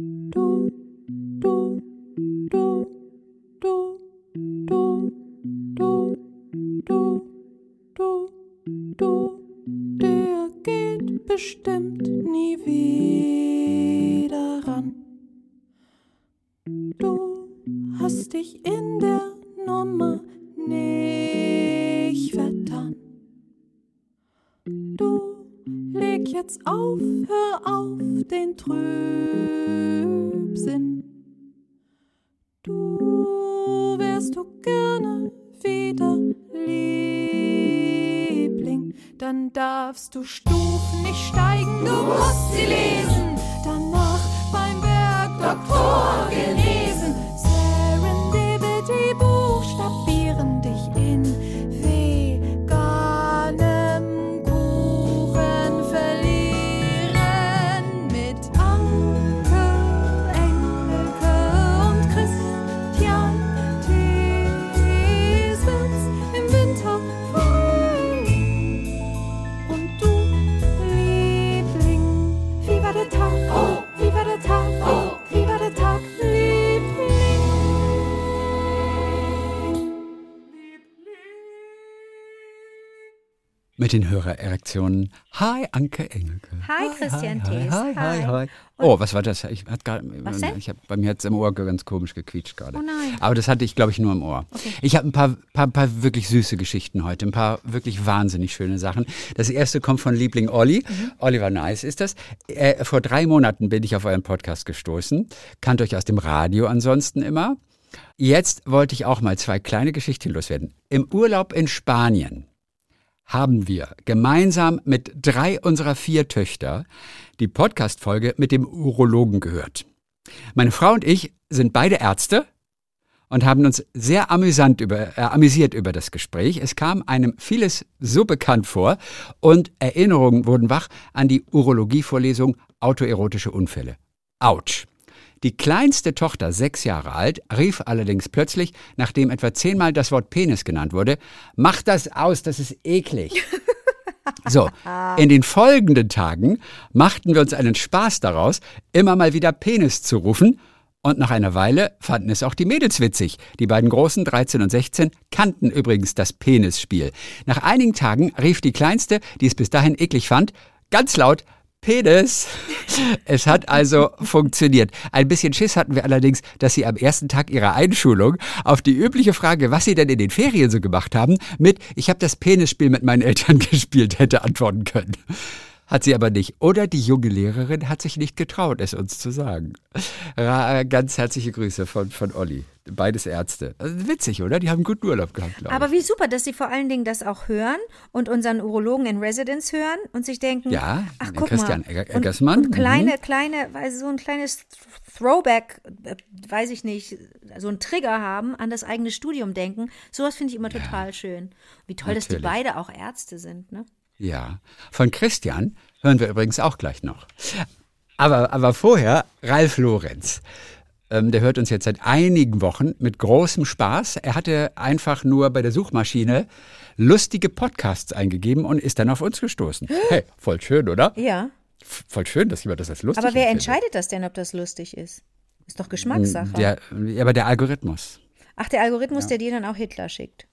Doo. Mit den Hörererektionen. Hi, Anke Engelke. Hi, Christian hi, Thees. hi, hi, Hi. hi. Oh, was war das? Ich hat grad, Was denn? ich hab, bei mir hat es im Ohr ganz komisch gequietscht gerade. Oh nein. Aber das hatte ich, glaube ich, nur im Ohr. Ich habe ein paar, paar, paar wirklich süße Geschichten heute, ein paar wirklich wahnsinnig schöne Sachen. Das erste kommt von Liebling Olli. Mhm. Oliver Nice ist das. Äh, vor drei Monaten bin ich auf euren Podcast gestoßen. Kannt euch aus dem Radio ansonsten immer. Jetzt wollte ich auch mal zwei kleine Geschichten loswerden. Im Urlaub in Spanien haben wir gemeinsam mit drei unserer vier Töchter die Podcast-Folge mit dem Urologen gehört. Meine Frau und ich sind beide Ärzte und haben uns sehr amüsant über, äh, amüsiert über das Gespräch. Es kam einem vieles so bekannt vor und Erinnerungen wurden wach an die Urologie-Vorlesung Autoerotische Unfälle. Autsch. Die kleinste Tochter, sechs Jahre alt, rief allerdings plötzlich, nachdem etwa zehnmal das Wort Penis genannt wurde, mach das aus, das ist eklig. So, in den folgenden Tagen machten wir uns einen Spaß daraus, immer mal wieder Penis zu rufen. Und nach einer Weile fanden es auch die Mädels witzig. Die beiden Großen, 13 und 16, kannten übrigens das Penisspiel. Nach einigen Tagen rief die Kleinste, die es bis dahin eklig fand, ganz laut, Penis. Es hat also funktioniert. Ein bisschen Schiss hatten wir allerdings, dass sie am ersten Tag ihrer Einschulung auf die übliche Frage, was sie denn in den Ferien so gemacht haben, mit Ich habe das Penisspiel mit meinen Eltern gespielt, hätte antworten können. Hat sie aber nicht. Oder die junge Lehrerin hat sich nicht getraut, es uns zu sagen. Ganz herzliche Grüße von, von Olli. Beides Ärzte. Also witzig, oder? Die haben einen guten Urlaub gehabt, glaube ich. Aber wie super, dass Sie vor allen Dingen das auch hören und unseren Urologen in Residence hören und sich denken, Ja, ach guck Christian mal. Egger- und, Eggersmann, und kleine, mhm. kleine, also so ein kleines Throwback, äh, weiß ich nicht, so ein Trigger haben, an das eigene Studium denken. Sowas finde ich immer total schön. Wie toll, dass die Natürlich. beide auch Ärzte sind, ne? Ja, von Christian hören wir übrigens auch gleich noch. Aber, aber vorher Ralf Lorenz. Ähm, der hört uns jetzt seit einigen Wochen mit großem Spaß. Er hatte einfach nur bei der Suchmaschine lustige Podcasts eingegeben und ist dann auf uns gestoßen. Hey, voll schön, oder? Ja. Voll schön, dass jemand das als lustig Aber wer empfindet. entscheidet das denn, ob das lustig ist? Ist doch Geschmackssache. Der, ja, aber der Algorithmus. Ach, der Algorithmus, der dir dann auch Hitler schickt.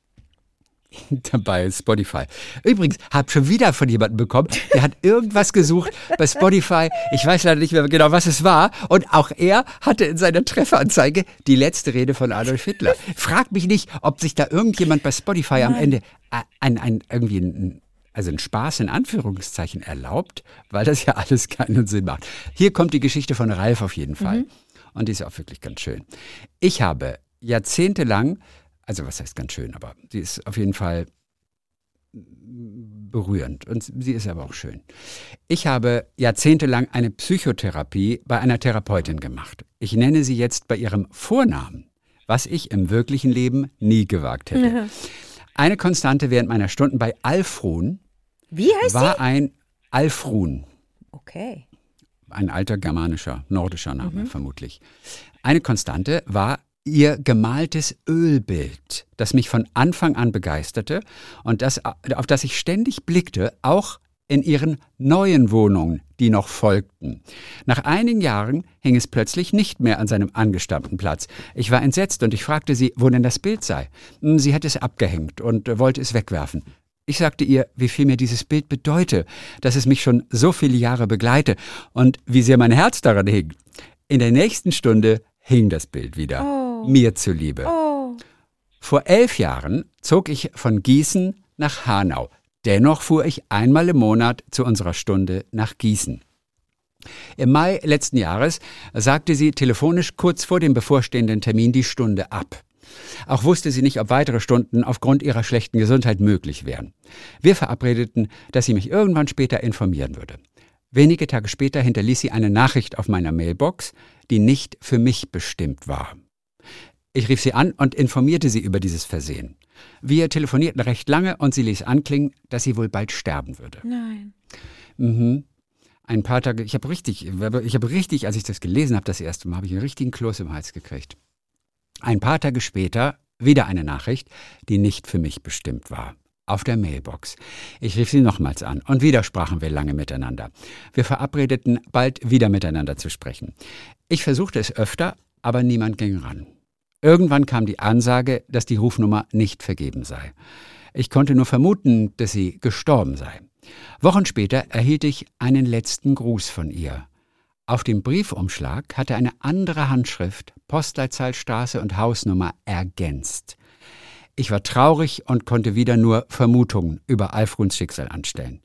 bei Spotify. Übrigens, hab schon wieder von jemandem bekommen, der hat irgendwas gesucht bei Spotify. Ich weiß leider nicht mehr genau, was es war. Und auch er hatte in seiner Trefferanzeige die letzte Rede von Adolf Hitler. Frag mich nicht, ob sich da irgendjemand bei Spotify am Ende ein, ein, irgendwie ein, also ein Spaß in Anführungszeichen erlaubt, weil das ja alles keinen Sinn macht. Hier kommt die Geschichte von Ralf auf jeden Fall. Und die ist auch wirklich ganz schön. Ich habe jahrzehntelang, also was heißt ganz schön, aber sie ist auf jeden Fall berührend und sie ist aber auch schön. Ich habe jahrzehntelang eine Psychotherapie bei einer Therapeutin gemacht. Ich nenne sie jetzt bei ihrem Vornamen, was ich im wirklichen Leben nie gewagt hätte. Eine Konstante während meiner Stunden bei Alfrun Wie heißt war ein Alfrun, sie? Okay. ein alter germanischer, nordischer Name vermutlich. Eine Konstante war ihr gemaltes Ölbild, das mich von Anfang an begeisterte und das, auf das ich ständig blickte, auch in ihren neuen Wohnungen, die noch folgten. Nach einigen Jahren hing es plötzlich nicht mehr an seinem angestammten Platz. Ich war entsetzt und ich fragte sie, wo denn das Bild sei. Hm, sie hatte es abgehängt und wollte es wegwerfen. Ich sagte ihr, wie viel mir dieses Bild bedeute, dass es mich schon so viele Jahre begleite und wie sehr mein Herz daran hing. In der nächsten Stunde hing das Bild wieder, Oh. Mir zuliebe. Oh, Vor elf Jahren zog ich von Gießen nach Hanau. Dennoch fuhr ich einmal im Monat zu unserer Stunde nach Gießen. Im Mai letzten Jahres sagte sie telefonisch kurz vor dem bevorstehenden Termin die Stunde ab. Auch wusste sie nicht, ob weitere Stunden aufgrund ihrer schlechten Gesundheit möglich wären. Wir verabredeten, dass sie mich irgendwann später informieren würde. Wenige Tage später hinterließ sie eine Nachricht auf meiner Mailbox, die nicht für mich bestimmt war. Ich rief sie an und informierte sie über dieses Versehen. Wir telefonierten recht lange und sie ließ anklingen, dass sie wohl bald sterben würde. nein. Mhm. Ein paar Tage, ich habe richtig, ich habe richtig, als ich das gelesen habe, das erste Mal, habe ich einen richtigen Kloß im Hals gekriegt. Ein paar Tage später wieder eine Nachricht, die nicht für mich bestimmt war. Auf der Mailbox. Ich rief sie nochmals an und wieder sprachen wir lange miteinander. Wir verabredeten, bald wieder miteinander zu sprechen. Ich versuchte es öfter, aber niemand ging ran. Irgendwann kam die Ansage, dass die Rufnummer nicht vergeben sei. Ich konnte nur vermuten, dass sie gestorben sei. Wochen später erhielt ich einen letzten Gruß von ihr. Auf dem Briefumschlag hatte eine andere Handschrift Postleitzahlstraße und Hausnummer ergänzt. Ich war traurig und konnte wieder nur Vermutungen über Alfruns Schicksal anstellen.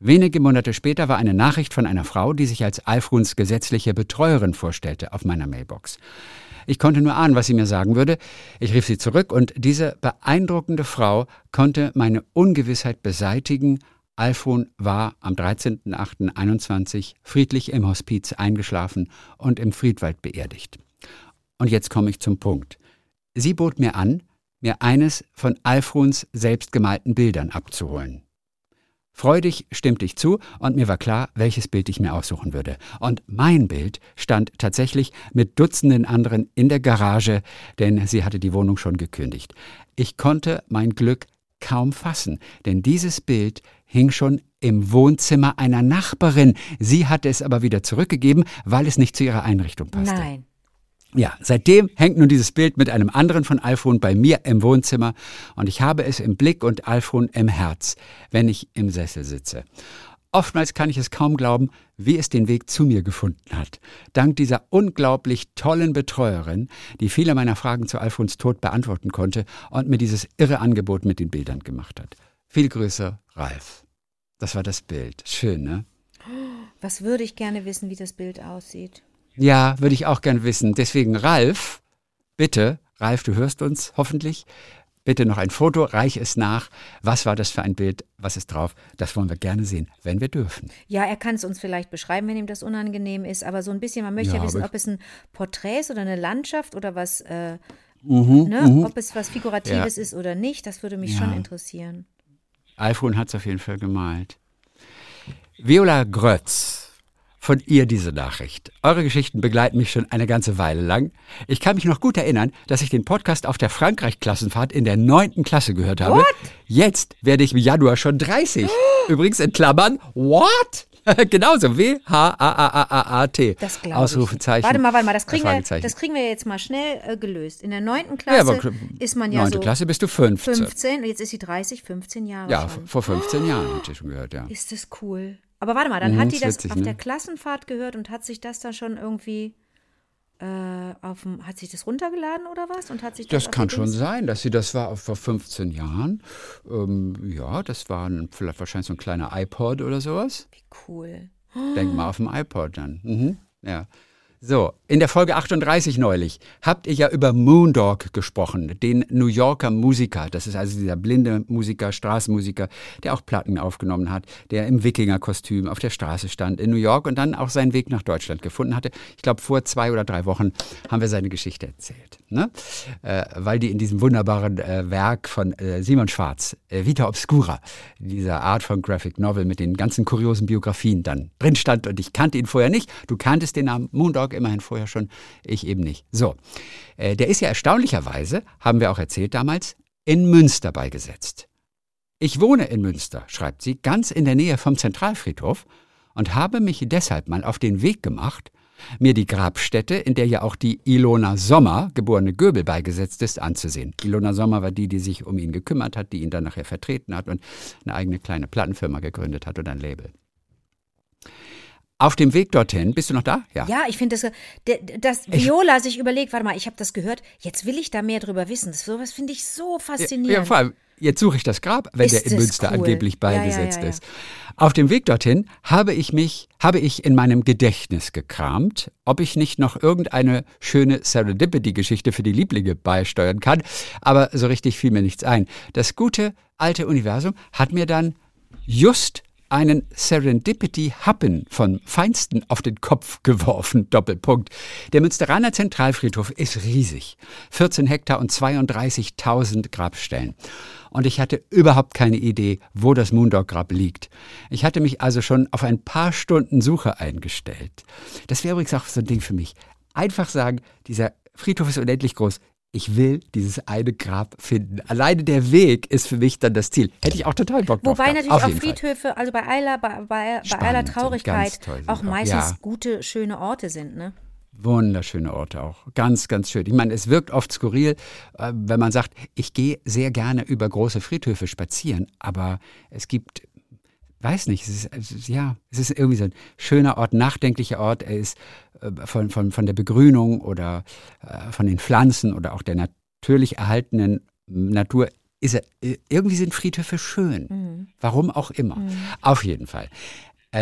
Wenige Monate später war eine Nachricht von einer Frau, die sich als Alfruns gesetzliche Betreuerin vorstellte, auf meiner Mailbox. Ich konnte nur ahnen, was sie mir sagen würde. Ich rief sie zurück und diese beeindruckende Frau konnte meine Ungewissheit beseitigen. Alfon war am 13.08.21 friedlich im Hospiz eingeschlafen und im Friedwald beerdigt. Und jetzt komme ich zum Punkt. Sie bot mir an, mir eines von Alfrons selbstgemalten Bildern abzuholen. Freudig stimmte ich zu und mir war klar, welches Bild ich mir aussuchen würde. Und mein Bild stand tatsächlich mit Dutzenden anderen in der Garage, denn sie hatte die Wohnung schon gekündigt. Ich konnte mein Glück kaum fassen, denn dieses Bild hing schon im Wohnzimmer einer Nachbarin. Sie hatte es aber wieder zurückgegeben, weil es nicht zu ihrer Einrichtung passte. Nein. Ja, seitdem hängt nun dieses Bild mit einem anderen von Alfon bei mir im Wohnzimmer und ich habe es im Blick und Alfon im Herz, wenn ich im Sessel sitze. Oftmals kann ich es kaum glauben, wie es den Weg zu mir gefunden hat. Dank dieser unglaublich tollen Betreuerin, die viele meiner Fragen zu Alfons Tod beantworten konnte und mir dieses irre Angebot mit den Bildern gemacht hat. Viel Grüße, Ralf. Das war das Bild. Schön, ne? Was würde ich gerne wissen, wie das Bild aussieht? Ja, würde ich auch gern wissen. Deswegen, Ralf, bitte, Ralf, du hörst uns hoffentlich. Bitte noch ein Foto, reich es nach. Was war das für ein Bild? Was ist drauf? Das wollen wir gerne sehen, wenn wir dürfen. Ja, er kann es uns vielleicht beschreiben, wenn ihm das unangenehm ist, aber so ein bisschen, man möchte ja, Ja, wissen, ob es ein Porträt ist oder eine Landschaft oder was, äh, Mhm, ne? ob es was Figuratives ist oder nicht, das würde mich Ja. schon interessieren. Alfon hat es auf jeden Fall gemalt. Viola Grötz, von ihr diese Nachricht. Eure Geschichten begleiten mich schon eine ganze Weile lang. Ich kann mich noch gut erinnern, dass ich den Podcast auf der Frankreich-Klassenfahrt in der neunten Klasse gehört habe. Jetzt werde ich im Januar schon 30. Übrigens in Klammern, what? Genauso, W-H-A-A-A-A-T. Das glaube ich. Ausrufezeichen. Warte mal, warte mal, das kriegen, wir, das kriegen wir jetzt mal schnell äh, gelöst. In der neunten ja, Klasse aber ist man ja neunte so Klasse bist du 15. 15 und jetzt ist sie 30, 15 Jahre Ja, schon. vor 15 Jahren hatte ich schon gehört, ja. Ist das cool. Aber warte mal, dann Mhm, hat die das witzig, auf ne? der Klassenfahrt gehört und hat sich das dann schon irgendwie äh, auf dem, hat sich das runtergeladen oder was? Und hat sich das, Das kann schon sein, dass sie das war vor 15 Jahren. Ähm, ja, das war ein, vielleicht wahrscheinlich so ein kleiner iPod oder sowas. Wie cool. Denk mal auf dem iPod dann. Mhm. Ja. So, in der Folge 38 neulich habt ihr ja über Moondog gesprochen, den New Yorker Musiker. Das ist also dieser blinde Musiker, Straßenmusiker, der auch Platten aufgenommen hat, der im Wikingerkostüm auf der Straße stand in New York und dann auch seinen Weg nach Deutschland gefunden hatte. Ich glaube, vor zwei oder drei Wochen haben wir seine Geschichte erzählt. Ne? Äh, weil die in diesem wunderbaren äh, Werk von äh, Simon Schwarz, äh, Vita Obscura, dieser Art von Graphic Novel mit den ganzen kuriosen Biografien dann drin stand und ich kannte ihn vorher nicht. Du kanntest den Namen Moondog immerhin vorher schon, ich eben nicht. So, äh, der ist ja erstaunlicherweise, haben wir auch erzählt damals, in Münster beigesetzt. Ich wohne in Münster, schreibt sie, ganz in der Nähe vom Zentralfriedhof und habe mich deshalb mal auf den Weg gemacht, mir die Grabstätte, in der ja auch die Ilona Sommer, geborene Göbel, beigesetzt ist, anzusehen. Ilona Sommer war die, die sich um ihn gekümmert hat, die ihn dann nachher vertreten hat und eine eigene kleine Plattenfirma gegründet hat und ein Label. Auf dem Weg dorthin, bist du noch da? Ja, ja ich finde, das, dass Viola sich überlegt, warte mal, ich habe das gehört, jetzt will ich da mehr drüber wissen. Das, sowas finde ich so faszinierend. Ja, vor allem, jetzt suche ich das Grab, wenn ist der in Münster cool. angeblich beigesetzt ja, ja, ist. Auf dem Weg dorthin habe ich mich, habe ich in meinem Gedächtnis gekramt, ob ich nicht noch irgendeine schöne Serendipity-Geschichte für die Lieblinge beisteuern kann. Aber so richtig fiel mir nichts ein. Das gute alte Universum hat mir dann just einen Serendipity-Happen von Feinsten auf den Kopf geworfen. Doppelpunkt. Der Münsteraner Zentralfriedhof ist riesig. 14 Hektar und 32.000 Grabstellen. Und ich hatte überhaupt keine Idee, wo das Moondog-Grab liegt. Ich hatte mich also schon auf ein paar Stunden Suche eingestellt. Das wäre übrigens auch so ein Ding für mich. Einfach sagen, dieser Friedhof ist unendlich groß ich will dieses eine Grab finden. Alleine der Weg ist für mich dann das Ziel. Hätte ich auch total Bock drauf. Wobei natürlich auch Friedhöfe, Fall. also bei aller, bei, bei, bei aller Traurigkeit, auch meistens ja. gute, schöne Orte sind, ne? Wunderschöne Orte auch. Ganz, ganz schön. Ich meine, es wirkt oft skurril, äh, wenn man sagt, ich gehe sehr gerne über große Friedhöfe spazieren, aber es gibt weiß nicht, es ist, ja, es ist irgendwie so ein schöner Ort, nachdenklicher Ort. Er ist äh, von, von, von der Begrünung oder äh, von den Pflanzen oder auch der natürlich erhaltenen Natur ist er, äh, irgendwie sind Friedhöfe schön. Mhm. Warum auch immer. Mhm. Auf jeden Fall.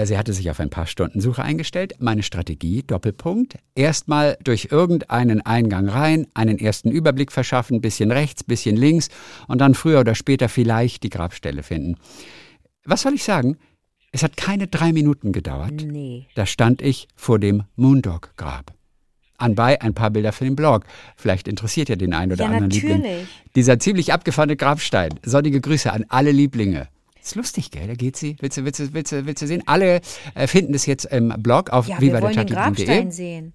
Sie hatte sich auf ein paar Stunden Suche eingestellt. Meine Strategie, Doppelpunkt. Erstmal durch irgendeinen Eingang rein, einen ersten Überblick verschaffen, bisschen rechts, bisschen links und dann früher oder später vielleicht die Grabstelle finden was soll ich sagen? Es hat keine drei Minuten gedauert. Nee. Da stand ich vor dem Moondog-Grab. Anbei ein paar Bilder für den Blog. Vielleicht interessiert ja den einen oder ja, anderen natürlich. Liebling. Dieser ziemlich abgefahrene Grabstein. Sonnige Grüße an alle Lieblinge. Ist lustig, gell? Da geht sie. Willst du, willst du, willst du, willst du sehen? Alle äh, finden das jetzt im Blog auf ja, wir wollen den Grabstein sehen.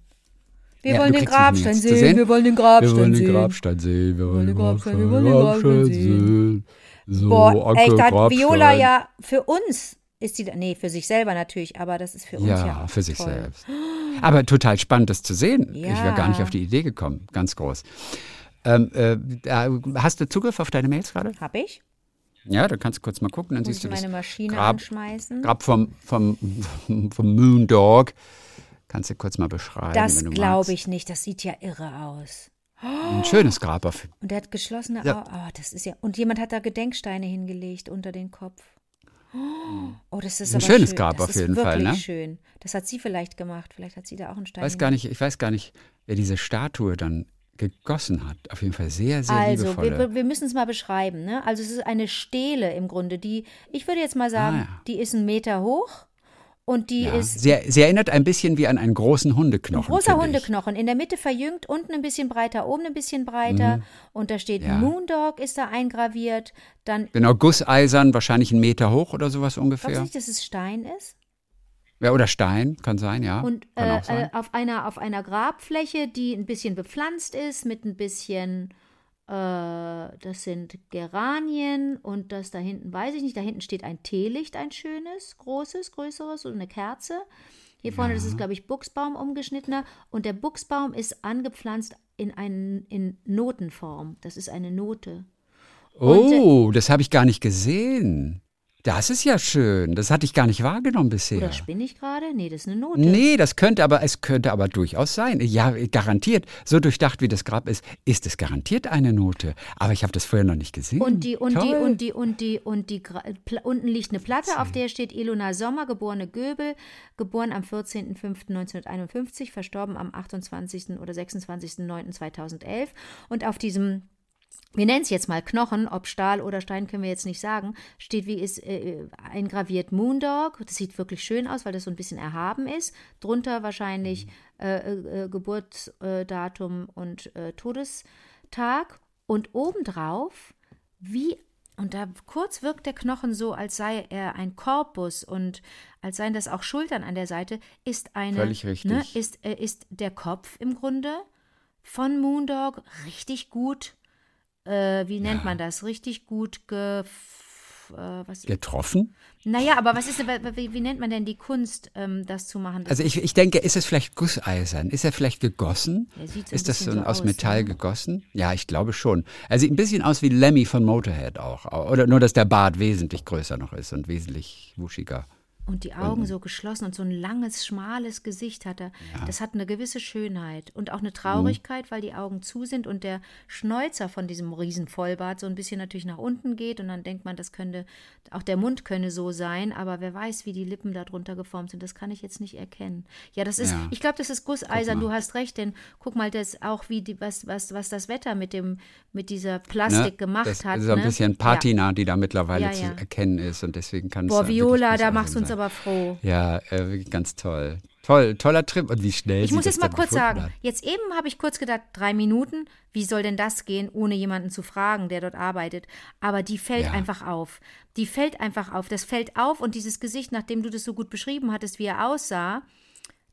Wir ja, wollen den Grabstein sehen. Wir wollen den Grabstein sehen. Wir wollen den Grabstein sehen. Wir wollen den Grabstein sehen. Wir wollen den Grabstein sehen. So, Boah, echt, hat Viola ja für uns ist sie, nee, für sich selber natürlich, aber das ist für uns ja, ja für sich toll. selbst. Aber total spannend, das zu sehen. Ja. Ich wäre gar nicht auf die Idee gekommen. Ganz groß. Ähm, äh, hast du Zugriff auf deine Mails gerade? Hab ich. Ja, da kannst du kurz mal gucken, dann Muss siehst du meine das Maschine Grab, anschmeißen. Grab vom, vom, vom Moondog. Kannst du kurz mal beschreiben, Das glaube ich nicht, das sieht ja irre aus. Ein schönes Grab. Auf. Und der hat geschlossene ja. Augen. Oh, das ist ja. Und jemand hat da Gedenksteine hingelegt unter den Kopf. Oh, das ist ein schönes schön. Grab das auf jeden Fall, ne? schön. Das hat sie vielleicht gemacht. Vielleicht hat sie da auch einen Stein. Weiß gar nicht, ich weiß gar nicht, wer diese Statue dann gegossen hat. Auf jeden Fall sehr, sehr also, liebevolle. Also, wir, wir müssen es mal beschreiben. Ne? Also es ist eine Stele im Grunde, die, ich würde jetzt mal sagen, ah, ja. die ist einen Meter hoch und die ja, ist. Sie, sie, erinnert ein bisschen wie an einen großen Hundeknochen. Ein großer Hundeknochen. In der Mitte verjüngt, unten ein bisschen breiter, oben ein bisschen breiter. Mhm. Und da steht ja. Moondog ist da eingraviert. Dann genau, Gusseisern, wahrscheinlich einen Meter hoch oder sowas ungefähr. Glaubst du nicht, dass es Stein ist? Ja, oder Stein, kann sein, ja. Und äh, äh, auf, einer, auf einer Grabfläche, die ein bisschen bepflanzt ist, mit ein bisschen das sind Geranien und das da hinten weiß ich nicht. Da hinten steht ein Teelicht, ein schönes, großes, größeres und eine Kerze. Hier vorne, ja. das ist, glaube ich, Buchsbaum umgeschnittener. Und der Buchsbaum ist angepflanzt in, einen, in Notenform. Das ist eine Note. Oh, und, das habe ich gar nicht gesehen. Das ist ja schön. Das hatte ich gar nicht wahrgenommen bisher. Oder spinne ich gerade? Nee, das ist eine Note. Nee, das könnte aber, es könnte aber durchaus sein. Ja, garantiert. So durchdacht, wie das Grab ist, ist es garantiert eine Note. Aber ich habe das vorher noch nicht gesehen. Und die, und Toll. die, und die, und die, und die, unten liegt eine Platte, auf der steht Ilona Sommer, geborene Göbel, geboren am 14.05.1951, verstorben am 28. oder 26.09.2011. Und auf diesem wir nennen es jetzt mal Knochen, ob Stahl oder Stein können wir jetzt nicht sagen, steht wie ist äh, eingraviert Moondog. Das sieht wirklich schön aus, weil das so ein bisschen erhaben ist. Drunter wahrscheinlich mhm. äh, äh, Geburtsdatum und äh, Todestag. Und obendrauf, wie, und da kurz wirkt der Knochen so, als sei er ein Korpus und als seien das auch Schultern an der Seite, ist eine, Völlig richtig. Ne, ist, äh, ist der Kopf im Grunde von Moondog richtig gut äh, wie nennt ja. man das, richtig gut ge äh, Getroffen? naja, aber was ist, wie, wie nennt man denn die Kunst, ähm, das zu machen? Das Also ich, ich denke, ist es vielleicht gusseisern? Ist er vielleicht gegossen? Ja, so ist das so aus aus, Metall ne? gegossen? Ja, ich glaube schon. Er sieht ein bisschen aus wie Lemmy von Motorhead auch. Oder nur, dass der Bart wesentlich größer noch ist und wesentlich wuschiger. Und die Augen so geschlossen und so ein langes, schmales Gesicht hat er. Das hat eine gewisse Schönheit und auch eine Traurigkeit, weil die Augen zu sind und der Schnäuzer von diesem riesen Vollbart so ein bisschen natürlich nach unten geht und dann denkt man, das könnte, auch der Mund könne so sein, aber wer weiß, wie die Lippen darunter geformt sind, das kann ich jetzt nicht erkennen. Ja, das ist, Ja. ich glaube, das ist Gusseisern, du hast recht, denn guck mal, das auch wie die, was, was, was das Wetter mit dem, mit dieser Plastik gemacht Ne? das hat. ist so ein ne? bisschen Patina, die da mittlerweile Ja, zu ja. erkennen ist und deswegen kann es Boah, wirklich Viola, da machst du uns sein. Aber froh. Ja, äh, ganz toll. Toll, toller Trip und wie schnell Ich muss jetzt mal kurz sagen, hat. jetzt eben habe ich kurz gedacht, drei Minuten, wie soll denn das gehen, ohne jemanden zu fragen, der dort arbeitet? Aber die fällt Ja. einfach auf. Die fällt einfach auf. Das fällt auf und dieses Gesicht, nachdem du das so gut beschrieben hattest, wie er aussah,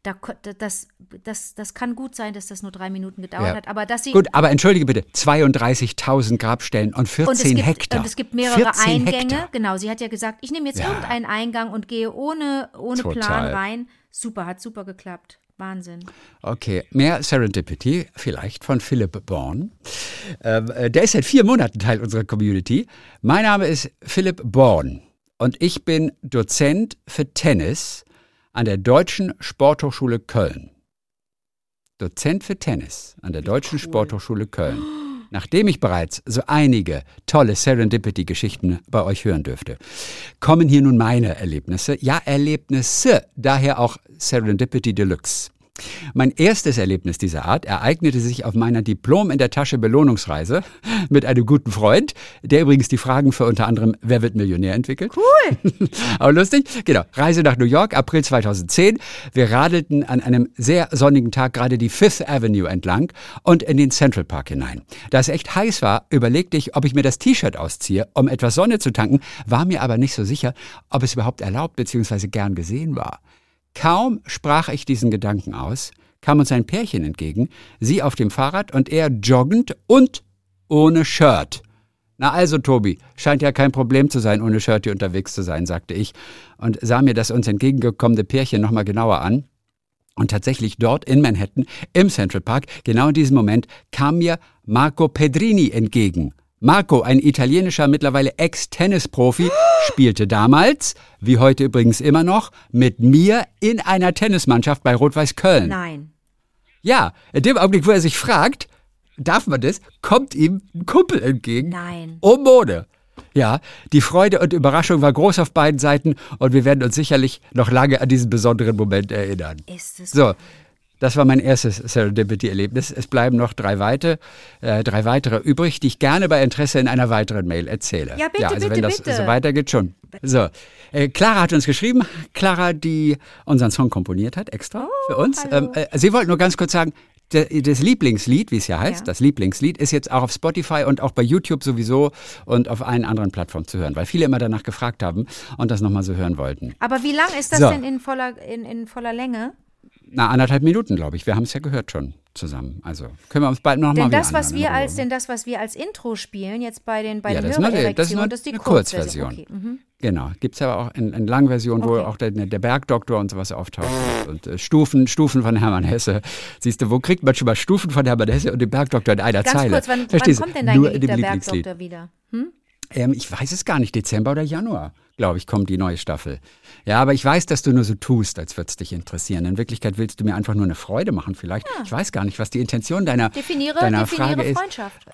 da, das, das, das kann gut sein, dass das nur drei Minuten gedauert Ja. hat. Aber dass sie. Gut, aber entschuldige bitte, 32.000 Grabstellen und 14 und gibt, Hektar. und es gibt mehrere 14 Eingänge. Hektar. Genau, sie hat ja gesagt, ich nehme jetzt Ja. irgendeinen Eingang und gehe ohne, ohne Plan rein. Super, hat super geklappt. Wahnsinn. Okay, mehr Serendipity, vielleicht von Philipp Born. Ähm, äh, der ist seit vier Monaten Teil unserer Community. Mein Name ist Philipp Born und ich bin Dozent für Tennis an der Deutschen Sporthochschule Köln. Dozent für Tennis an der Deutschen Sporthochschule Köln. Nachdem ich bereits so einige tolle Serendipity-Geschichten bei euch hören dürfte, kommen hier nun meine Erlebnisse. Ja, Erlebnisse, daher auch Serendipity Deluxe. Mein erstes Erlebnis dieser Art ereignete sich auf meiner Diplom in der Tasche Belohnungsreise mit einem guten Freund, der übrigens die Fragen für unter anderem Wer wird Millionär entwickelt. Cool. Aber lustig. Genau. Reise nach New York, April 2010. Wir radelten an einem sehr sonnigen Tag gerade die Fifth Avenue entlang und in den Central Park hinein. Da es echt heiß war, überlegte ich, ob ich mir das T-Shirt ausziehe, um etwas Sonne zu tanken, war mir aber nicht so sicher, ob es überhaupt erlaubt bzw. gern gesehen war. Kaum sprach ich diesen Gedanken aus, kam uns ein Pärchen entgegen, sie auf dem Fahrrad und er joggend und ohne Shirt. Na also, Tobi, scheint ja kein Problem zu sein, ohne Shirt hier unterwegs zu sein, sagte ich und sah mir das uns entgegengekommene Pärchen nochmal genauer an. Und tatsächlich dort in Manhattan, im Central Park, genau in diesem Moment, kam mir Marco Pedrini entgegen. Marco, ein italienischer, mittlerweile Ex-Tennisprofi, spielte damals, wie heute übrigens immer noch, mit mir in einer Tennismannschaft bei Rot-Weiß Köln. Nein. Ja, in dem Augenblick, wo er sich fragt, darf man das, kommt ihm ein Kumpel entgegen. Nein. Oh Mode. Ja, die Freude und Überraschung war groß auf beiden Seiten und wir werden uns sicherlich noch lange an diesen besonderen Moment erinnern. Ist es So, das war mein erstes Serendipity-Erlebnis. Es bleiben noch drei, weite, äh, drei weitere übrig, die ich gerne bei Interesse in einer weiteren Mail erzähle. Ja, bitte, also bitte, wenn das bitte. so weitergeht, schon. So, äh, Clara hat uns geschrieben, Clara, die unseren Song komponiert hat, extra für uns. Oh. Ähm, äh, sie wollte nur ganz kurz sagen, das Lieblingslied, wie es ja heißt, Ja. das Lieblingslied ist jetzt auch auf Spotify und auch bei YouTube sowieso und auf allen anderen Plattformen zu hören, weil viele immer danach gefragt haben und das nochmal so hören wollten. Aber wie lang ist das So. denn in voller, in, in voller Länge? Na, anderthalb Minuten, glaube ich. Wir haben es ja gehört schon zusammen. Also können wir uns bald noch mal Denn wieder das, was wir als, denn das, was wir als Intro spielen, jetzt bei den, bei ja, den das ist, nur, das ist, nur das ist die eine Kurzversion. Kurzversion. Okay. Mhm. Genau. Gibt es aber auch in, in Langversion, wo Okay. auch der, der Bergdoktor und sowas auftaucht. Und äh, Stufen, Stufen von Hermann Hesse. Siehst du, wo kriegt man schon mal Stufen von Hermann Hesse und den Bergdoktor in einer Ganz Zeile? kurz, wann, wann kommt denn dein Nur geliebter. Bergdoktor wieder? Hm? Ähm, ich weiß es gar nicht. Dezember oder Januar, glaube ich, kommt die neue Staffel. Ja, aber ich weiß, dass du nur so tust, als würde es dich interessieren. In Wirklichkeit willst du mir einfach nur eine Freude machen, vielleicht. Ich weiß gar nicht, was die Intention deiner, Definiere, deiner definiere Frage ist. Freundschaft.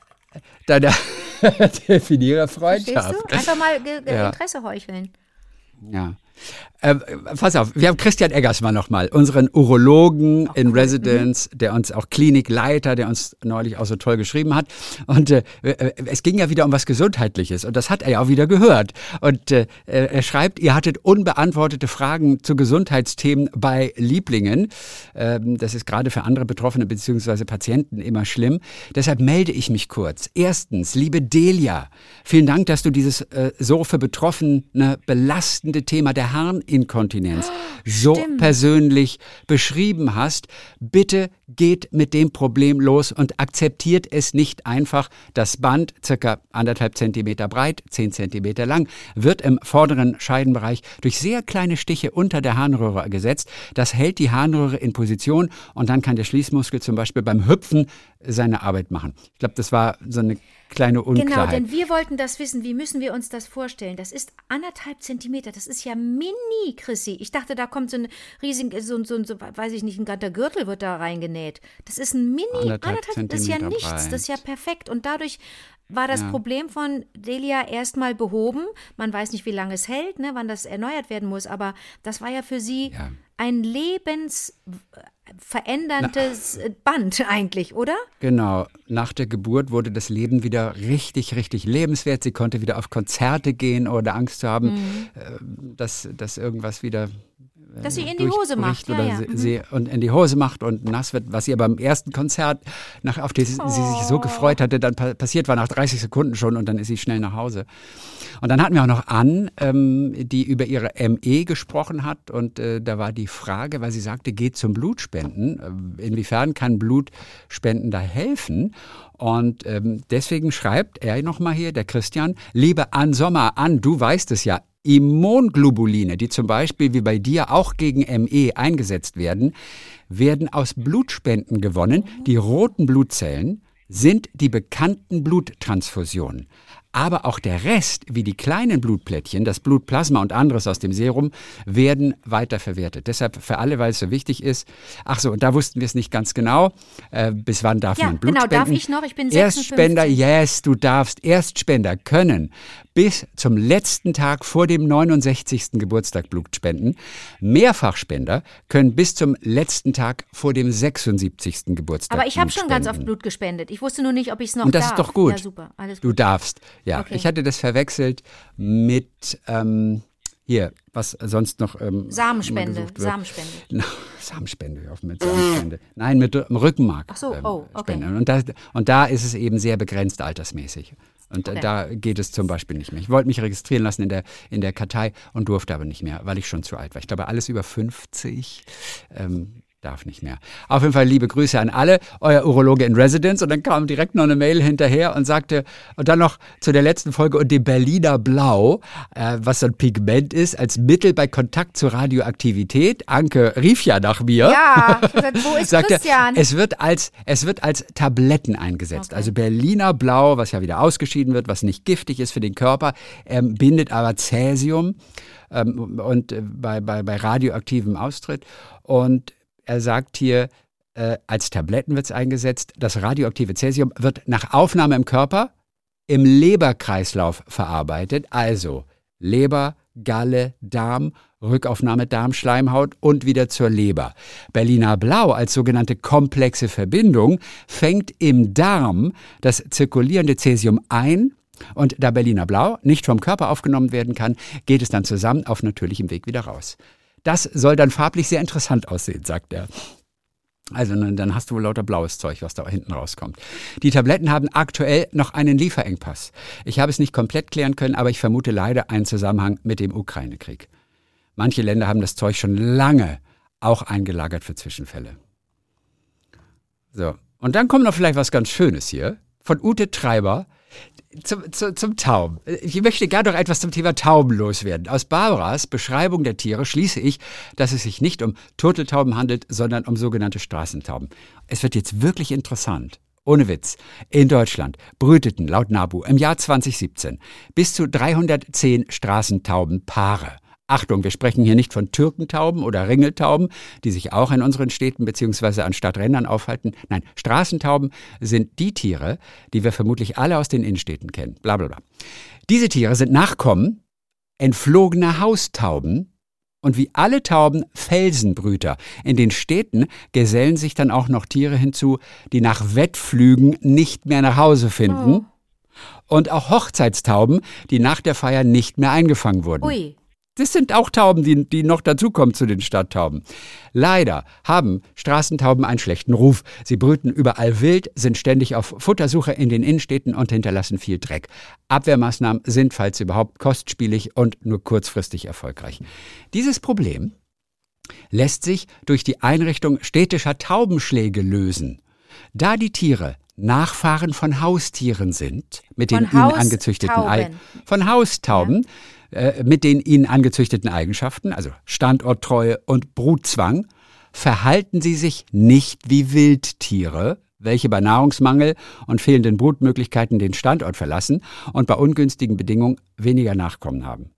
Deiner definiere Verstehst Freundschaft. du? Einfach mal ge Ja. Interesse heucheln. Ja. Ähm, pass auf, wir haben Christian Eggersmann nochmal, unseren Urologen in Residence, der uns auch Klinikleiter, der uns neulich auch so toll geschrieben hat. Und äh, äh, es ging ja wieder um was Gesundheitliches und das hat er ja auch wieder gehört. Und äh, er schreibt, ihr hattet unbeantwortete Fragen zu Gesundheitsthemen bei Lieblingen. Ähm, das ist gerade für andere Betroffene bzw. Patienten immer schlimm. Deshalb melde ich mich kurz. Erstens, liebe Delia, vielen Dank, dass du dieses äh, so für Betroffene belastende Thema der Harninkontinenz so persönlich beschrieben hast. Bitte geht mit dem Problem los und akzeptiert es nicht einfach. Das Band, circa anderthalb Zentimeter breit, zehn Zentimeter lang, wird im vorderen Scheidenbereich durch sehr kleine Stiche unter der Harnröhre gesetzt. Das hält die Harnröhre in Position und dann kann der Schließmuskel zum Beispiel beim Hüpfen seine Arbeit machen. Ich glaube, das war so eine kleine Unklarheit. Genau, denn wir wollten das wissen. Wie müssen wir uns das vorstellen? Das ist anderthalb Zentimeter. Das ist ja mini, Chrissy. Ich dachte, da kommt so ein riesiger, so, so, so, weiß ich nicht, ein ganzer Gürtel wird da reingenäht. Das ist ein mini, Anderthalb anderthalb, das ist ja Zentimeter nichts. Das ist ja breit. perfekt. Und dadurch war das Problem von Delia erstmal behoben. Man weiß nicht, wie lange es hält, ne, wann das erneuert werden muss, aber das war ja für sie Ja. Ein lebensveränderndes Band eigentlich, oder? Genau. Nach der Geburt wurde das Leben wieder richtig, richtig lebenswert. Sie konnte wieder auf Konzerte gehen, ohne Angst zu haben, äh, dass, dass irgendwas wieder Mhm. Dass sie in die Hose macht. Ja, ja. sie, Mhm. sie und in die Hose macht und nass wird, was ihr beim ersten Konzert, nach, auf das sie sich so gefreut hatte, dann pa passiert war nach 30 Sekunden schon und dann ist sie schnell nach Hause. Und dann hatten wir auch noch Ann, ähm, die über ihre ME gesprochen hat und äh, da war die Frage, weil sie sagte, geht zum Blutspenden. Äh, Inwiefern kann Blutspenden da helfen? Und ähm, deswegen schreibt er nochmal hier, der Christian, liebe Ann Sommer, Ann, du weißt es ja, Immunglobuline, die zum Beispiel wie bei dir auch gegen ME eingesetzt werden, werden aus Blutspenden gewonnen. Die roten Blutzellen sind die bekannten Bluttransfusionen. Aber auch der Rest, wie die kleinen Blutplättchen, das Blutplasma und anderes aus dem Serum, werden weiterverwertet. Deshalb für alle, weil es so wichtig ist. Ach so, und da wussten wir es nicht ganz genau. Äh, bis wann darf Ja, man Blut genau, darf spenden? ich noch? Ich bin Erstspender, 56. yes, du darfst. Erstspender können bis zum letzten Tag vor dem 69. Geburtstag Blut spenden. Mehrfachspender können bis zum letzten Tag vor dem 76. Geburtstag Aber ich habe schon ganz oft. Blut gespendet. Ich wusste nur nicht, ob ich es noch Und das darf. ist doch gut. Ja, super. Alles Du gut. darfst. Ja, Okay. ich hatte das verwechselt mit ähm, hier, was sonst noch ähm, Samenspende. Samenspende. Na, Samenspende, auf mit Samenspende. Nein, mit Rückenmark. Ach so, ähm, oh, okay. Spende. Und, da, und da ist es eben sehr begrenzt altersmäßig. Und Okay. da geht es zum Beispiel nicht mehr. Ich wollte mich registrieren lassen in der, in der Kartei und durfte aber nicht mehr, weil ich schon zu alt war. Ich glaube, alles über 50 ähm, darf nicht mehr. Auf jeden Fall liebe Grüße an alle, euer Urologe in Residence. Und dann kam direkt noch eine Mail hinterher und sagte, und dann noch zu der letzten Folge und dem Berliner Blau, äh, was so ein Pigment ist, als Mittel bei Kontakt zur Radioaktivität. Anke rief ja nach mir. Ja, gesagt, wo ist sagte, Christian? es wird als es wird als Tabletten eingesetzt. Okay. Also Berliner Blau, was ja wieder ausgeschieden wird, was nicht giftig ist für den Körper, ähm, bindet aber Cäsium ähm, und äh, bei, bei, bei radioaktivem Austritt. Und er sagt hier, äh, als Tabletten wird es eingesetzt. Das radioaktive Cäsium wird nach Aufnahme im Körper im Leberkreislauf verarbeitet. Also Leber, Galle, Darm, Rückaufnahme Darmschleimhaut und wieder zur Leber. Berliner Blau als sogenannte komplexe Verbindung fängt im Darm das zirkulierende Cäsium ein und da Berliner Blau nicht vom Körper aufgenommen werden kann, geht es dann zusammen auf natürlichem Weg wieder raus. Das soll dann farblich sehr interessant aussehen, sagt er. Also dann dann hast du wohl lauter blaues Zeug, was da hinten rauskommt. Die Tabletten haben aktuell noch einen Lieferengpass. Ich habe es nicht komplett klären können, aber ich vermute leider einen Zusammenhang mit dem Ukraine-Krieg. Manche Länder haben das Zeug schon lange auch eingelagert für Zwischenfälle. So, und dann kommt noch vielleicht was ganz Schönes hier von Ute Treiber zum, zu, zum Tauben. Ich möchte gerne noch etwas zum Thema Tauben loswerden. Aus Barbaras Beschreibung der Tiere schließe ich, dass es sich nicht um Turteltauben handelt, sondern um sogenannte Straßentauben. Es wird jetzt wirklich interessant. Ohne Witz. In Deutschland brüteten laut NABU im Jahr 2017 bis zu 310 Straßentaubenpaare. Achtung, wir sprechen hier nicht von Türkentauben oder Ringeltauben, die sich auch in unseren Städten bzw. an Stadträndern aufhalten. Nein, Straßentauben sind die Tiere, die wir vermutlich alle aus den Innenstädten kennen. Bla bla bla. Diese Tiere sind Nachkommen entflogener Haustauben und wie alle Tauben Felsenbrüter. In den Städten gesellen sich dann auch noch Tiere hinzu, die nach Wettflügen nicht mehr nach Hause finden. Und auch Hochzeitstauben, die nach der Feier nicht mehr eingefangen wurden. Ui. Das sind auch Tauben, die, die noch dazukommen zu den Stadttauben. Leider haben Straßentauben einen schlechten Ruf. Sie brüten überall wild, sind ständig auf Futtersuche in den Innenstädten und hinterlassen viel Dreck. Abwehrmaßnahmen sind, falls überhaupt, kostspielig und nur kurzfristig erfolgreich. Dieses Problem lässt sich durch die Einrichtung städtischer Taubenschläge lösen. Da die Tiere Nachfahren von Haustieren sind, mit Von den ihnen angezüchteten Ei von Haustauben, äh, mit den ihnen angezüchteten Eigenschaften, also Standorttreue und Brutzwang, verhalten sie sich nicht wie Wildtiere, welche bei Nahrungsmangel und fehlenden Brutmöglichkeiten den Standort verlassen und bei ungünstigen Bedingungen weniger Nachkommen haben.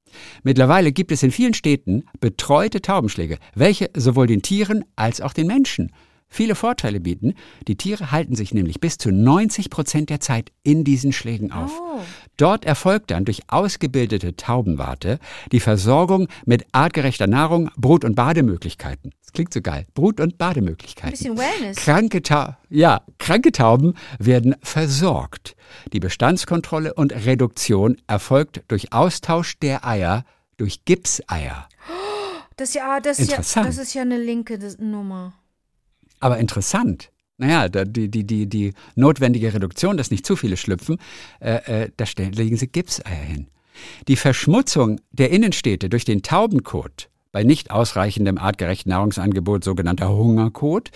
Mittlerweile gibt es in vielen Städten betreute Taubenschläge, welche sowohl den Tieren als auch den Menschen viele Vorteile bieten. Die Tiere halten sich nämlich bis zu 90 Prozent der Zeit in diesen Schlägen auf. Oh. Dort erfolgt dann durch ausgebildete Taubenwarte die Versorgung mit artgerechter Nahrung, Brut- und Bademöglichkeiten. Das klingt so geil. Brut- und Ein Bademöglichkeiten. bisschen Wellness. Kranke, Ta ja, kranke Tauben werden versorgt. Die Bestandskontrolle und Reduktion erfolgt durch Austausch der Eier durch Gipseier. Das ist ja, das ist ja, das ist ja eine linke das- Nummer. Aber interessant. Naja, die, die, die, die notwendige Reduktion, dass nicht zu viele schlüpfen, äh, äh, da stellen, legen sie Gipseier hin. Die Verschmutzung der Innenstädte durch den Taubenkot, bei nicht ausreichendem artgerechten Nahrungsangebot sogenannter Hungerkot,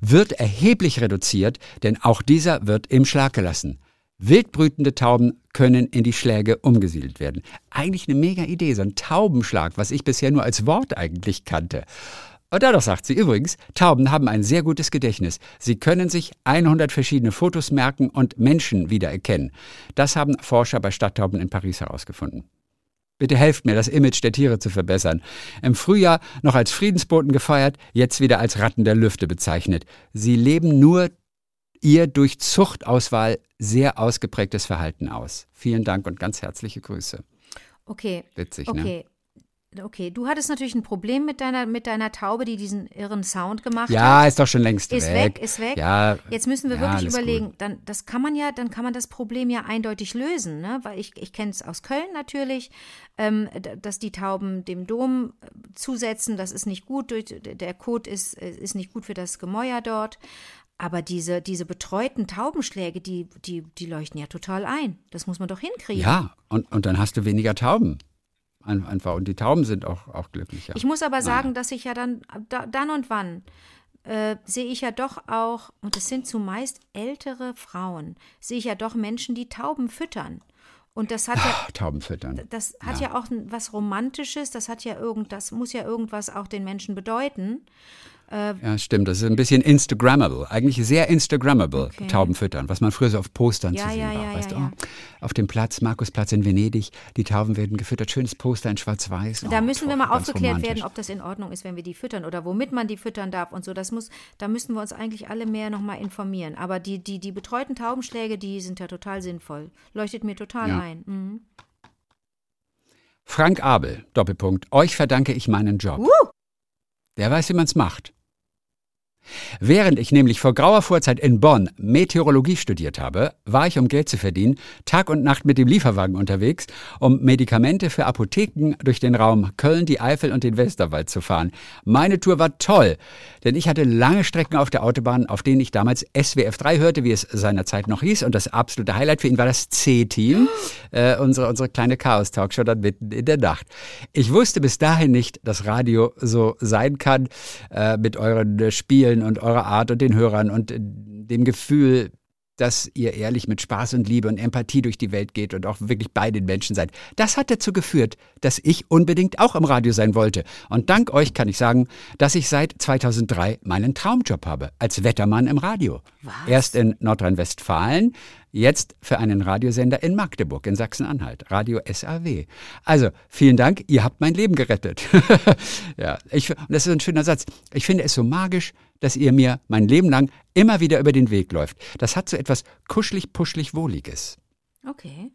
wird erheblich reduziert, denn auch dieser wird im Schlag gelassen. Wildbrütende Tauben können in die Schläge umgesiedelt werden. Eigentlich eine mega Idee, so ein Taubenschlag, was ich bisher nur als Wort eigentlich kannte. Und dadurch sagt sie übrigens, Tauben haben ein sehr gutes Gedächtnis. Sie können sich 100 verschiedene Fotos merken und Menschen wiedererkennen. Das haben Forscher bei Stadttauben in Paris herausgefunden. Bitte helft mir, das Image der Tiere zu verbessern. Im Frühjahr noch als Friedensboten gefeiert, jetzt wieder als Ratten der Lüfte bezeichnet. Sie leben nur ihr durch Zuchtauswahl sehr ausgeprägtes Verhalten aus. Vielen Dank und ganz herzliche Grüße. Okay. Witzig, ne? Okay. Du hattest natürlich ein Problem mit deiner, mit deiner Taube, die diesen irren Sound gemacht Ja, hat. ist doch schon längst Ist weg. weg, ist weg. Ja, Jetzt müssen wir ja, wirklich überlegen, gut. dann das kann man ja, dann kann man das Problem ja eindeutig lösen, ne? Weil ich, ich kenne es aus Köln natürlich, ähm, dass die Tauben dem Dom äh, zusetzen, das ist nicht gut, der Kot ist, äh, ist nicht gut für das Gemäuer dort. Aber diese, diese betreuten Taubenschläge, die, die, die leuchten ja total ein. Das muss man doch hinkriegen. Ja, und, und dann hast du weniger Tauben. Ein- Einfach. Und die Tauben sind auch, auch glücklicher. Ich muss aber sagen, dass ich ja dann, da, dann und wann, äh, sehe ich ja doch auch, und es sind zumeist ältere Frauen, sehe ich ja doch Menschen, die Tauben füttern. Und das hat ja, Tauben füttern. das hat ja, auch ein- was Romantisches, das hat ja irgend, das muss ja irgendwas auch den Menschen bedeuten. Ja, stimmt. Das ist ein bisschen Instagrammable. Eigentlich sehr Instagrammable, Okay. Tauben füttern, was man früher so auf Postern Ja, zu sehen ja, war. ja, weißt du, oh, auf dem Platz, Markusplatz in Venedig, die Tauben werden gefüttert. Schönes Poster in Schwarz-Weiß. Da Oh, müssen wir toll, mal ganz aufgeklärt werden, ob das in Ordnung ist, wenn wir die füttern oder womit man die füttern darf und so. Das muss, da müssen wir uns eigentlich alle mehr nochmal informieren. Aber die, die, die betreuten Taubenschläge, die sind ja total sinnvoll. Leuchtet mir total ein. Mhm. Frank Abel, Doppelpunkt. Euch verdanke ich meinen Job. Uh! Der weiß, wie man's macht. Während ich nämlich vor grauer Vorzeit in Bonn Meteorologie studiert habe, war ich, um Geld zu verdienen, Tag und Nacht mit dem Lieferwagen unterwegs, um Medikamente für Apotheken durch den Raum Köln, die Eifel und den Westerwald zu fahren. Meine Tour war toll, denn ich hatte lange Strecken auf der Autobahn, auf denen ich damals SWF 3 hörte, wie es seinerzeit noch hieß. Und das absolute Highlight für ihn war das C-Team, äh, unsere, unsere kleine Chaos-Talkshow dann mitten in der Nacht. Ich wusste bis dahin nicht, dass Radio so sein kann, äh, mit euren Spielen und eurer Art und den Hörern und äh, dem Gefühl, dass ihr ehrlich mit Spaß und Liebe und Empathie durch die Welt geht und auch wirklich bei den Menschen seid. Das hat dazu geführt, dass ich unbedingt auch im Radio sein wollte. Und dank euch kann ich sagen, dass ich seit 2003 meinen Traumjob habe, als Wettermann im Radio. Erst in Nordrhein-Westfalen, jetzt für einen Radiosender in Magdeburg, in Sachsen-Anhalt, Radio SAW. Also, vielen Dank, ihr habt mein Leben gerettet. ja, ich, und das ist ein schöner Satz. Ich finde es so magisch, dass ihr mir mein Leben lang immer wieder über den Weg läuft. Das hat so etwas kuschelig, puschelig, wohliges. Okay.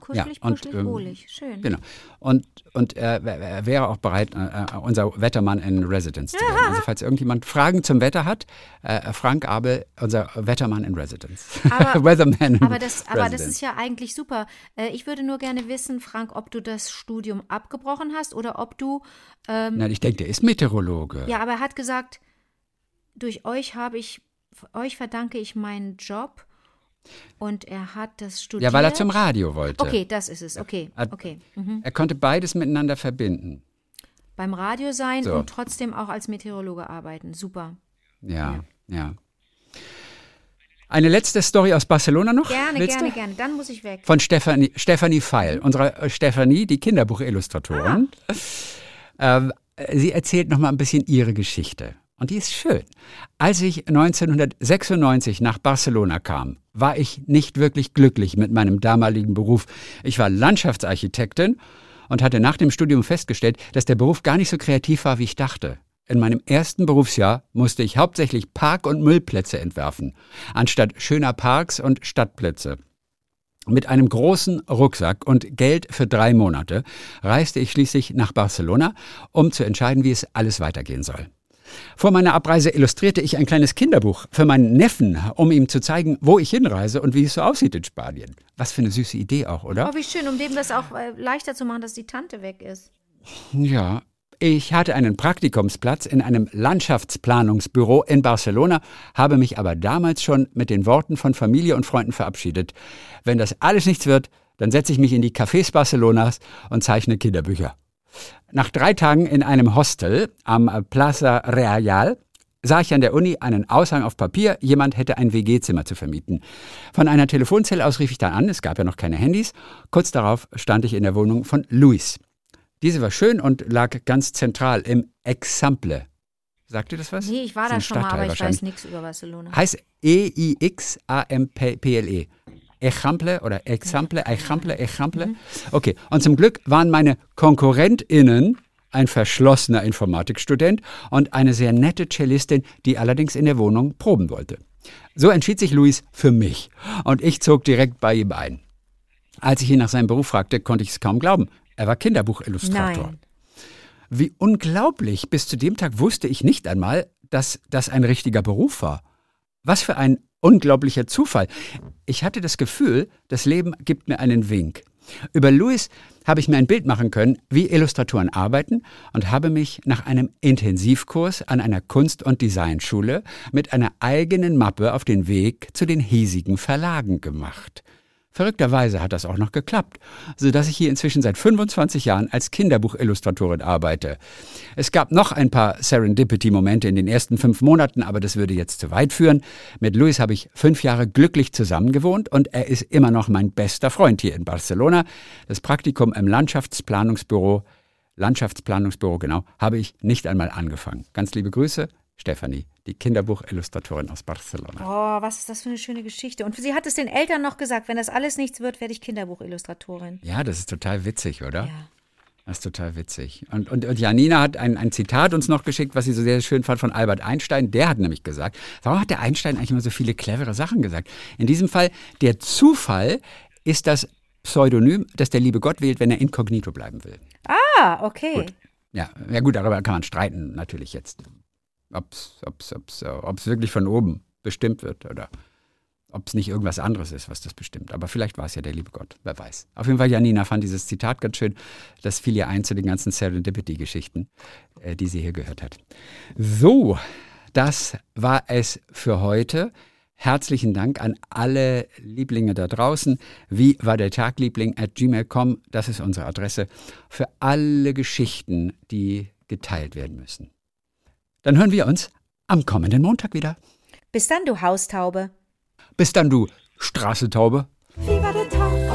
Kuschelig, und, puschelig, ähm, wohlig. Schön. Genau. Und, und er, er wäre auch bereit, äh, äh, unser Wettermann in Residence zu werden. Also falls irgendjemand Fragen zum Wetter hat, äh, Frank Abel, unser Wettermann in Residence. Aber- Weatherman in Aber das, aber das Residence. ist ja eigentlich super. Äh, ich würde nur gerne wissen, Frank, ob du das Studium abgebrochen hast oder ob du. Nein, ich denke, der ist Meteorologe. Ja, aber er hat gesagt, durch euch habe ich, euch verdanke ich meinen Job. Und er hat das studiert. Ja, weil er zum Radio wollte. Okay, das ist es. Okay, Hat- okay. Mhm. Er konnte beides miteinander verbinden. Beim Radio sein So. und trotzdem auch als Meteorologe arbeiten. Super. Ja, ja. Eine letzte Story aus Barcelona noch? Gerne, Willst gerne, du? gerne. Dann muss ich weg. Von Stefanie, Stefanie Feil, unsere äh, Stefanie, die Kinderbuchillustratorin. Ähm, sie erzählt noch mal ein bisschen ihre Geschichte. Und die ist schön. Als ich 1996 nach Barcelona kam, war ich nicht wirklich glücklich mit meinem damaligen Beruf. Ich war Landschaftsarchitektin und hatte nach dem Studium festgestellt, dass der Beruf gar nicht so kreativ war, wie ich dachte. In meinem ersten Berufsjahr musste ich hauptsächlich Park- und Müllplätze entwerfen, anstatt schöner Parks und Stadtplätze. Mit einem großen Rucksack und Geld für drei Monate reiste ich schließlich nach Barcelona, um zu entscheiden, wie es alles weitergehen soll. Vor meiner Abreise illustrierte ich ein kleines Kinderbuch für meinen Neffen, um ihm zu zeigen, wo ich hinreise und wie es so aussieht in Spanien. Was für eine süße Idee auch, oder? Oh, wie schön, um dem das auch äh, leichter zu machen, dass die Tante weg ist. Ja. Ich hatte einen Praktikumsplatz in einem Landschaftsplanungsbüro in Barcelona, habe mich aber damals schon mit den Worten von Familie und Freunden verabschiedet. Wenn das alles nichts wird, dann setze ich mich in die Cafés Barcelonas und zeichne Kinderbücher. Nach drei Tagen in einem Hostel am Plaza Real sah ich an der Uni einen Aushang auf Papier, jemand hätte ein WG-Zimmer zu vermieten. Von einer Telefonzelle aus rief ich dann an, es gab ja noch keine Handys. Kurz darauf stand ich in der Wohnung von Luis. Diese war schön und lag ganz zentral im Example. Sagt ihr das was? Nee, ich war da schon mal, aber ich weiß nichts über Barcelona. Heißt E Echample oder Example, Echample, Echample. Okay, und zum Glück waren meine KonkurrentInnen ein verschlossener Informatikstudent und eine sehr nette Cellistin, die allerdings in der Wohnung proben wollte. So entschied sich Luis für mich und ich zog direkt bei ihm ein. Als ich ihn nach seinem Beruf fragte, konnte ich es kaum glauben. Er war Kinderbuchillustrator. Nein. Wie unglaublich. Bis zu dem Tag wusste ich nicht einmal, dass das ein richtiger Beruf war. Was für ein unglaublicher Zufall. Ich hatte das Gefühl, das Leben gibt mir einen Wink. Über Louis habe ich mir ein Bild machen können, wie Illustratoren arbeiten und habe mich nach einem Intensivkurs an einer Kunst- und Designschule mit einer eigenen Mappe auf den Weg zu den hiesigen Verlagen gemacht. Verrückterweise hat das auch noch geklappt, sodass ich hier inzwischen seit 25 Jahren als Kinderbuchillustratorin arbeite. Es gab noch ein paar Serendipity-Momente in den ersten fünf Monaten, aber das würde jetzt zu weit führen. Mit Luis habe ich fünf Jahre glücklich zusammengewohnt und er ist immer noch mein bester Freund hier in Barcelona. Das Praktikum im Landschaftsplanungsbüro, Landschaftsplanungsbüro genau, habe ich nicht einmal angefangen. Ganz liebe Grüße, Stefanie, die Kinderbuchillustratorin aus Barcelona. Oh, was ist das für eine schöne Geschichte. Und sie hat es den Eltern noch gesagt, wenn das alles nichts wird, werde ich Kinderbuchillustratorin. Ja, das ist total witzig, oder? Ja. Das ist total witzig. Und, und, und Janina hat ein, ein Zitat uns noch geschickt, was sie so sehr schön fand von Albert Einstein. Der hat nämlich gesagt, warum hat der Einstein eigentlich immer so viele clevere Sachen gesagt? In diesem Fall, der Zufall ist das Pseudonym, das der liebe Gott wählt, wenn er inkognito bleiben will. Ah, okay. Gut. Ja, ja gut, darüber kann man streiten natürlich jetzt. Ob es wirklich von oben bestimmt wird oder ob es nicht irgendwas anderes ist, was das bestimmt. Aber vielleicht war es ja der liebe Gott, wer weiß. Auf jeden Fall, Janina fand dieses Zitat ganz schön. Das fiel ihr ein zu den ganzen Serendipity-Geschichten, äh, die sie hier gehört hat. So, das war es für heute. Herzlichen Dank an alle Lieblinge da draußen. Wie war der Tag, Liebling? At gmail.com, das ist unsere Adresse für alle Geschichten, die geteilt werden müssen. Dann hören wir uns am kommenden Montag wieder. Bis dann, du Haustaube. Bis dann, du Straßetaube. Wie war der Tag? Oh, wie war der Tag?